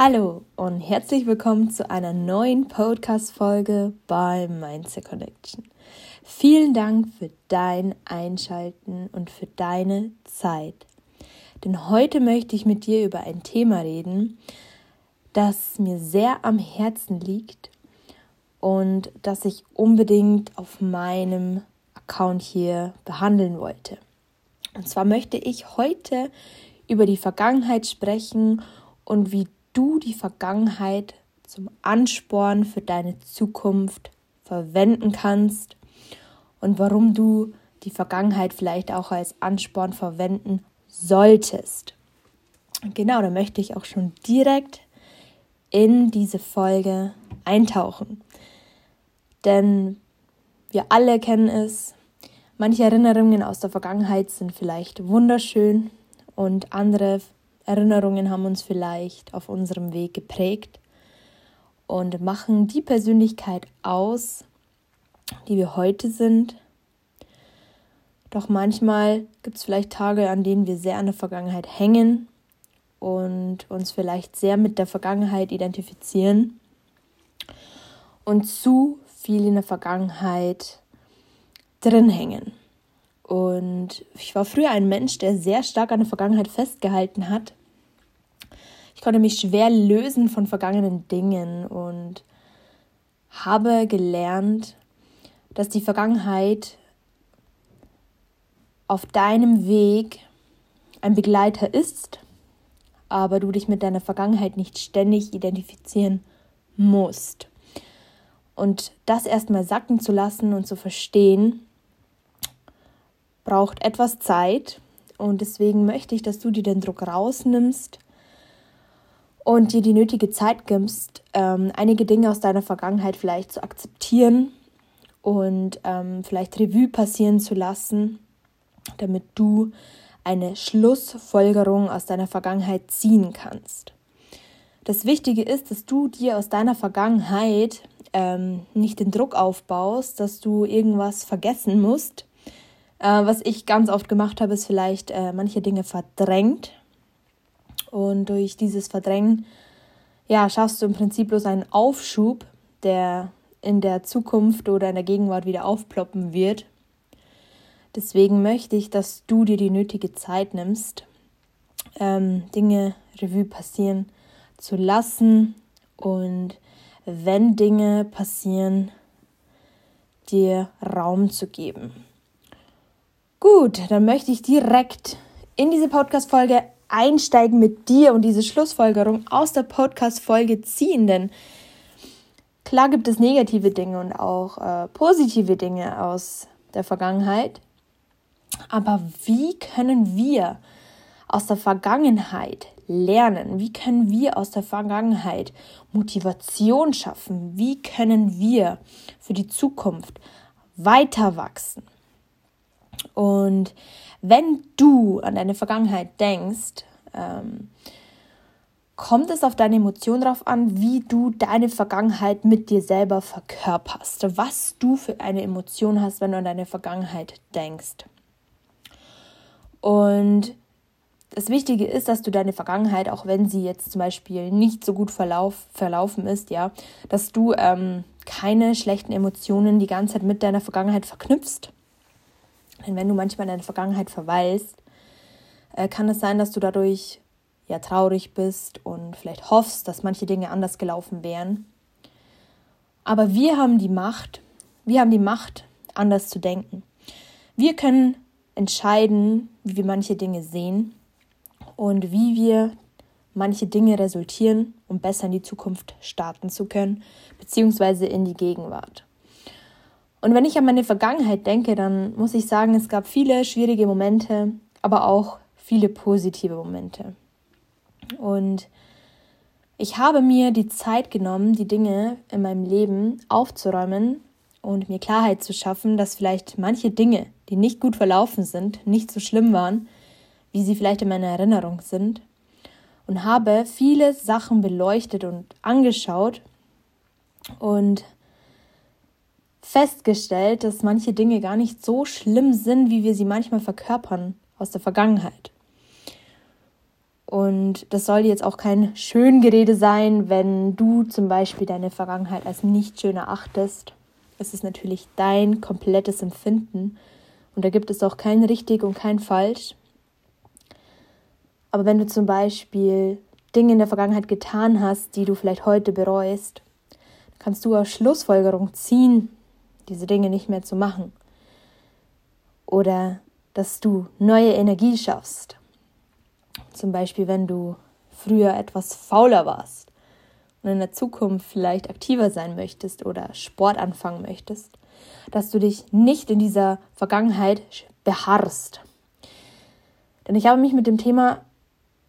Hallo und herzlich willkommen zu einer neuen Podcast-Folge bei Mindset Connection. Vielen Dank für dein Einschalten und für deine Zeit. Denn heute möchte ich mit dir über ein Thema reden, das mir sehr am Herzen liegt und das ich unbedingt auf meinem Account hier behandeln wollte. Und zwar möchte ich heute über die Vergangenheit sprechen und wie du die Vergangenheit zum Ansporn für deine Zukunft verwenden kannst und warum du die Vergangenheit vielleicht auch als Ansporn verwenden solltest. Genau, da möchte ich auch schon direkt in diese Folge eintauchen. Denn wir alle kennen es. Manche Erinnerungen aus der Vergangenheit sind vielleicht wunderschön und andere Erinnerungen haben uns vielleicht auf unserem Weg geprägt und machen die Persönlichkeit aus, die wir heute sind. Doch manchmal gibt es vielleicht Tage, an denen wir sehr an der Vergangenheit hängen und uns vielleicht sehr mit der Vergangenheit identifizieren und zu viel in der Vergangenheit drin hängen. Und ich war früher ein Mensch, der sehr stark an der Vergangenheit festgehalten hat ich konnte mich schwer lösen von vergangenen Dingen und habe gelernt, dass die Vergangenheit auf deinem Weg ein Begleiter ist, aber du dich mit deiner Vergangenheit nicht ständig identifizieren musst. Und das erstmal sacken zu lassen und zu verstehen, braucht etwas Zeit. Und deswegen möchte ich, dass du dir den Druck rausnimmst und dir die nötige Zeit gibst, ähm, einige Dinge aus deiner Vergangenheit vielleicht zu akzeptieren und ähm, vielleicht Revue passieren zu lassen, damit du eine Schlussfolgerung aus deiner Vergangenheit ziehen kannst. Das Wichtige ist, dass du dir aus deiner Vergangenheit ähm, nicht den Druck aufbaust, dass du irgendwas vergessen musst. Äh, was ich ganz oft gemacht habe, ist vielleicht äh, manche Dinge verdrängt und durch dieses Verdrängen, ja, schaffst du im Prinzip bloß einen Aufschub, der in der Zukunft oder in der Gegenwart wieder aufploppen wird. Deswegen möchte ich, dass du dir die nötige Zeit nimmst, ähm, Dinge Revue passieren zu lassen und wenn Dinge passieren, dir Raum zu geben. Gut, dann möchte ich direkt in diese Podcast-Folge einsteigen mit dir und diese Schlussfolgerung aus der Podcast-Folge ziehen. Denn klar gibt es negative Dinge und auch äh, positive Dinge aus der Vergangenheit. Aber wie können wir aus der Vergangenheit lernen? Wie können wir aus der Vergangenheit Motivation schaffen? Wie können wir für die Zukunft weiter wachsen? Und wenn du an deine Vergangenheit denkst, ähm, kommt es auf deine Emotionen drauf an, wie du deine Vergangenheit mit dir selber verkörperst, was du für eine Emotion hast, wenn du an deine Vergangenheit denkst. Und das Wichtige ist, dass du deine Vergangenheit, auch wenn sie jetzt zum Beispiel nicht so gut verlauf, verlaufen ist, ja, dass du ähm, keine schlechten Emotionen die ganze Zeit mit deiner Vergangenheit verknüpfst, denn wenn du manchmal in deiner Vergangenheit verweilst, äh, kann es sein, dass du dadurch ja traurig bist und vielleicht hoffst, dass manche Dinge anders gelaufen wären. Aber wir haben die Macht, wir haben die Macht, anders zu denken. Wir können entscheiden, wie wir manche Dinge sehen und wie wir manche Dinge resultieren, um besser in die Zukunft starten zu können, beziehungsweise in die Gegenwart. Und wenn ich an meine Vergangenheit denke, dann muss ich sagen, es gab viele schwierige Momente, aber auch viele positive Momente. Und ich habe mir die Zeit genommen, die Dinge in meinem Leben aufzuräumen und mir Klarheit zu schaffen, dass vielleicht manche Dinge, die nicht gut verlaufen sind, nicht so schlimm waren, wie sie vielleicht in meiner Erinnerung sind. Und habe viele Sachen beleuchtet und angeschaut und festgestellt, dass manche Dinge gar nicht so schlimm sind, wie wir sie manchmal verkörpern aus der Vergangenheit. Und das soll jetzt auch kein Schöngerede sein, wenn du zum Beispiel deine Vergangenheit als nicht schön erachtest. Es ist natürlich dein komplettes Empfinden. Und da gibt es auch kein richtig und kein falsch. Aber wenn du zum Beispiel Dinge in der Vergangenheit getan hast, die du vielleicht heute bereust, kannst du aus Schlussfolgerung ziehen, diese Dinge nicht mehr zu machen. Oder dass du neue Energie schaffst. Zum Beispiel, wenn du früher etwas fauler warst und in der Zukunft vielleicht aktiver sein möchtest oder Sport anfangen möchtest, dass du dich nicht in dieser Vergangenheit beharrst. Denn ich habe mich mit dem Thema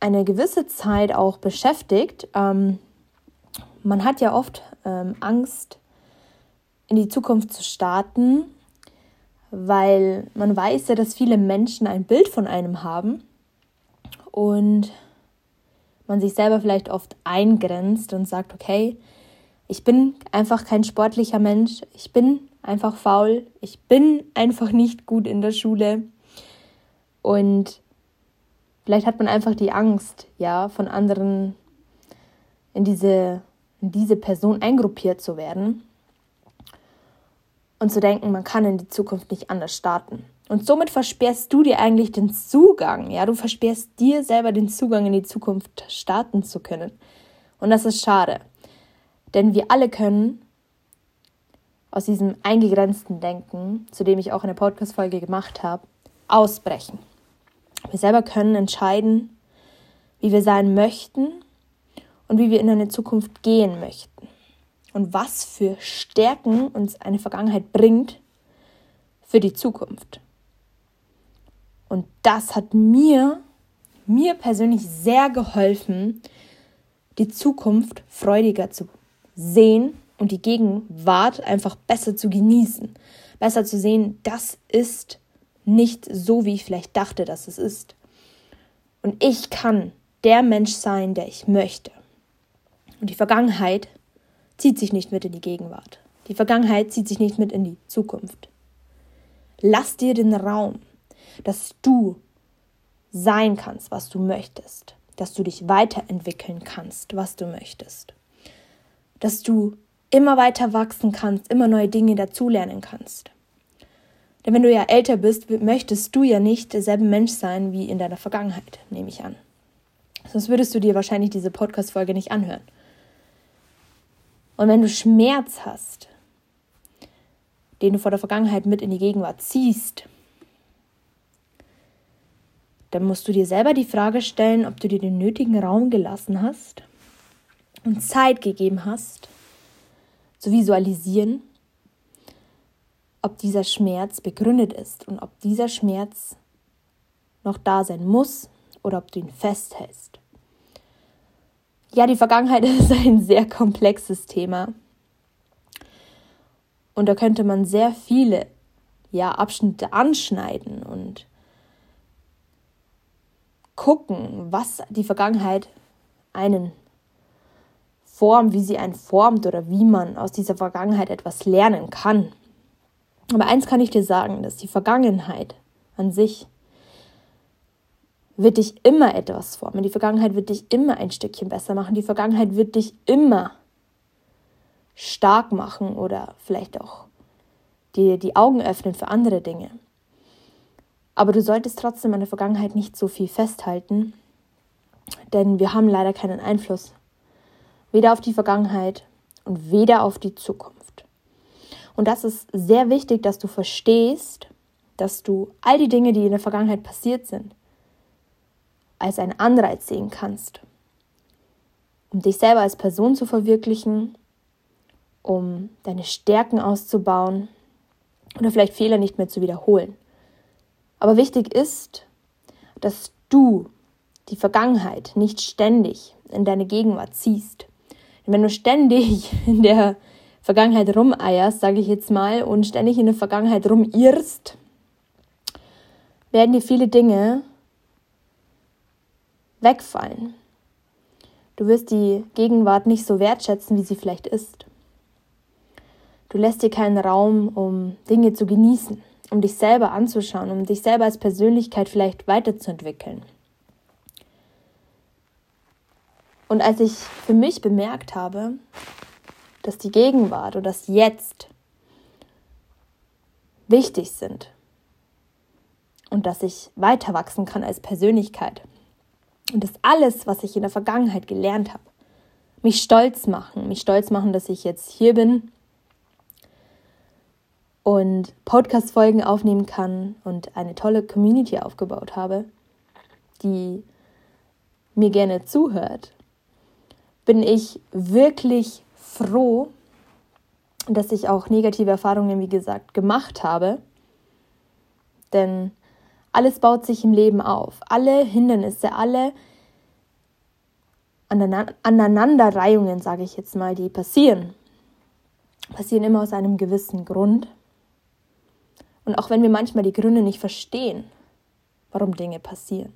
eine gewisse Zeit auch beschäftigt. Ähm, man hat ja oft ähm, Angst, in die Zukunft zu starten, weil man weiß ja, dass viele Menschen ein Bild von einem haben und man sich selber vielleicht oft eingrenzt und sagt, okay, ich bin einfach kein sportlicher Mensch, ich bin einfach faul, ich bin einfach nicht gut in der Schule. Und vielleicht hat man einfach die Angst, ja, von anderen in diese, in diese Person eingruppiert zu werden und zu denken, man kann in die Zukunft nicht anders starten. Und somit versperrst du dir eigentlich den Zugang, ja, du versperrst dir selber den Zugang in die Zukunft starten zu können. Und das ist schade. Denn wir alle können aus diesem eingegrenzten Denken, zu dem ich auch eine Podcast-Folge gemacht habe, ausbrechen. Wir selber können entscheiden, wie wir sein möchten und wie wir in eine Zukunft gehen möchten und was für Stärken uns eine Vergangenheit bringt für die Zukunft. Und das hat mir, mir persönlich sehr geholfen, die Zukunft freudiger zu sehen und die Gegenwart einfach besser zu genießen. Besser zu sehen, das ist nicht so, wie ich vielleicht dachte, dass es ist. Und ich kann der Mensch sein, der ich möchte. Und die Vergangenheit zieht sich nicht mit in die Gegenwart. Die Vergangenheit zieht sich nicht mit in die Zukunft. Lass dir den Raum, dass du sein kannst, was du möchtest, dass du dich weiterentwickeln kannst, was du möchtest, dass du immer weiter wachsen kannst, immer neue Dinge dazulernen kannst. Denn wenn du ja älter bist, möchtest du ja nicht derselbe Mensch sein wie in deiner Vergangenheit, nehme ich an. Sonst würdest du dir wahrscheinlich diese Podcast-Folge nicht anhören. Und wenn du Schmerz hast, den du vor der Vergangenheit mit in die Gegenwart ziehst, dann musst du dir selber die Frage stellen, ob du dir den nötigen Raum gelassen hast und Zeit gegeben hast, zu visualisieren, ob dieser Schmerz begründet ist und ob dieser Schmerz noch da sein muss oder ob du ihn festhältst. Ja, die Vergangenheit ist ein sehr komplexes Thema. Und da könnte man sehr viele ja, Abschnitte anschneiden und gucken, was die Vergangenheit einen formt, wie sie einen formt oder wie man aus dieser Vergangenheit etwas lernen kann. Aber eins kann ich dir sagen, dass die Vergangenheit an sich wird dich immer etwas formen. Die Vergangenheit wird dich immer ein Stückchen besser machen. Die Vergangenheit wird dich immer stark machen oder vielleicht auch dir die Augen öffnen für andere Dinge. Aber du solltest trotzdem an der Vergangenheit nicht so viel festhalten, denn wir haben leider keinen Einfluss. Weder auf die Vergangenheit und weder auf die Zukunft. Und das ist sehr wichtig, dass du verstehst, dass du all die Dinge, die in der Vergangenheit passiert sind, als einen Anreiz sehen kannst, um dich selber als Person zu verwirklichen, um deine Stärken auszubauen oder vielleicht Fehler nicht mehr zu wiederholen. Aber wichtig ist, dass du die Vergangenheit nicht ständig in deine Gegenwart ziehst. Denn wenn du ständig in der Vergangenheit rumeierst, sage ich jetzt mal, und ständig in der Vergangenheit rumirrst, werden dir viele Dinge wegfallen. Du wirst die Gegenwart nicht so wertschätzen, wie sie vielleicht ist. Du lässt dir keinen Raum, um Dinge zu genießen, um dich selber anzuschauen, um dich selber als Persönlichkeit vielleicht weiterzuentwickeln. Und als ich für mich bemerkt habe, dass die Gegenwart oder das Jetzt wichtig sind und dass ich weiter wachsen kann als Persönlichkeit und dass alles, was ich in der Vergangenheit gelernt habe, mich stolz machen, mich stolz machen, dass ich jetzt hier bin und Podcast-Folgen aufnehmen kann und eine tolle Community aufgebaut habe, die mir gerne zuhört, bin ich wirklich froh, dass ich auch negative Erfahrungen, wie gesagt, gemacht habe. Denn alles baut sich im Leben auf. Alle Hindernisse, alle Aneinanderreihungen, sage ich jetzt mal, die passieren, passieren immer aus einem gewissen Grund. Und auch wenn wir manchmal die Gründe nicht verstehen, warum Dinge passieren,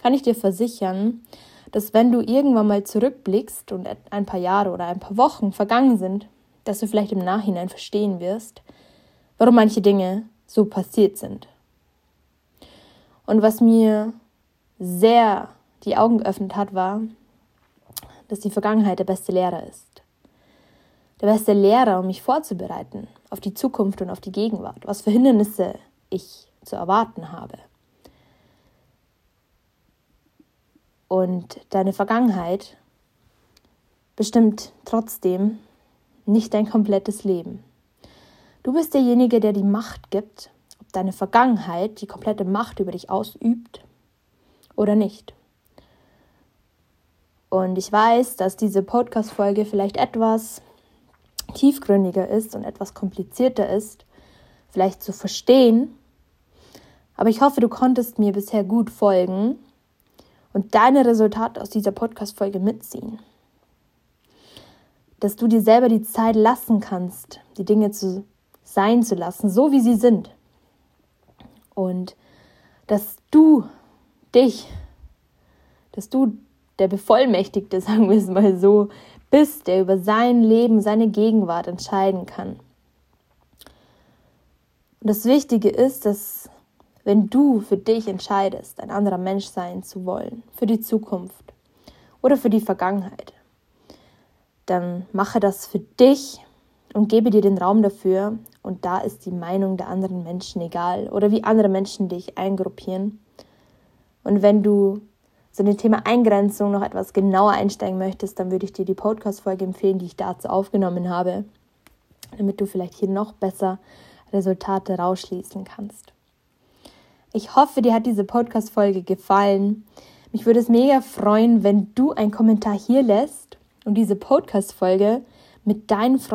kann ich dir versichern, dass wenn du irgendwann mal zurückblickst und ein paar Jahre oder ein paar Wochen vergangen sind, dass du vielleicht im Nachhinein verstehen wirst, warum manche Dinge so passiert sind. Und was mir sehr die Augen geöffnet hat, war, dass die Vergangenheit der beste Lehrer ist. Der beste Lehrer, um mich vorzubereiten auf die Zukunft und auf die Gegenwart, was für Hindernisse ich zu erwarten habe. Und deine Vergangenheit bestimmt trotzdem nicht dein komplettes Leben. Du bist derjenige, der die Macht gibt, deine Vergangenheit die komplette Macht über dich ausübt oder nicht. Und ich weiß, dass diese Podcast-Folge vielleicht etwas tiefgründiger ist und etwas komplizierter ist, vielleicht zu verstehen. Aber ich hoffe, du konntest mir bisher gut folgen und deine Resultate aus dieser Podcast-Folge mitziehen. Dass du dir selber die Zeit lassen kannst, die Dinge zu sein zu lassen, so wie sie sind. Und dass du dich, dass du der Bevollmächtigte, sagen wir es mal so, bist, der über sein Leben, seine Gegenwart entscheiden kann. Und das Wichtige ist, dass wenn du für dich entscheidest, ein anderer Mensch sein zu wollen, für die Zukunft oder für die Vergangenheit, dann mache das für dich und gebe dir den Raum dafür. Und da ist die Meinung der anderen Menschen egal oder wie andere Menschen dich eingruppieren. Und wenn du zu dem Thema Eingrenzung noch etwas genauer einsteigen möchtest, dann würde ich dir die Podcast-Folge empfehlen, die ich dazu aufgenommen habe, damit du vielleicht hier noch besser Resultate rausschließen kannst. Ich hoffe, dir hat diese Podcast-Folge gefallen. Mich würde es mega freuen, wenn du einen Kommentar hier lässt und diese Podcast-Folge mit deinen Freunden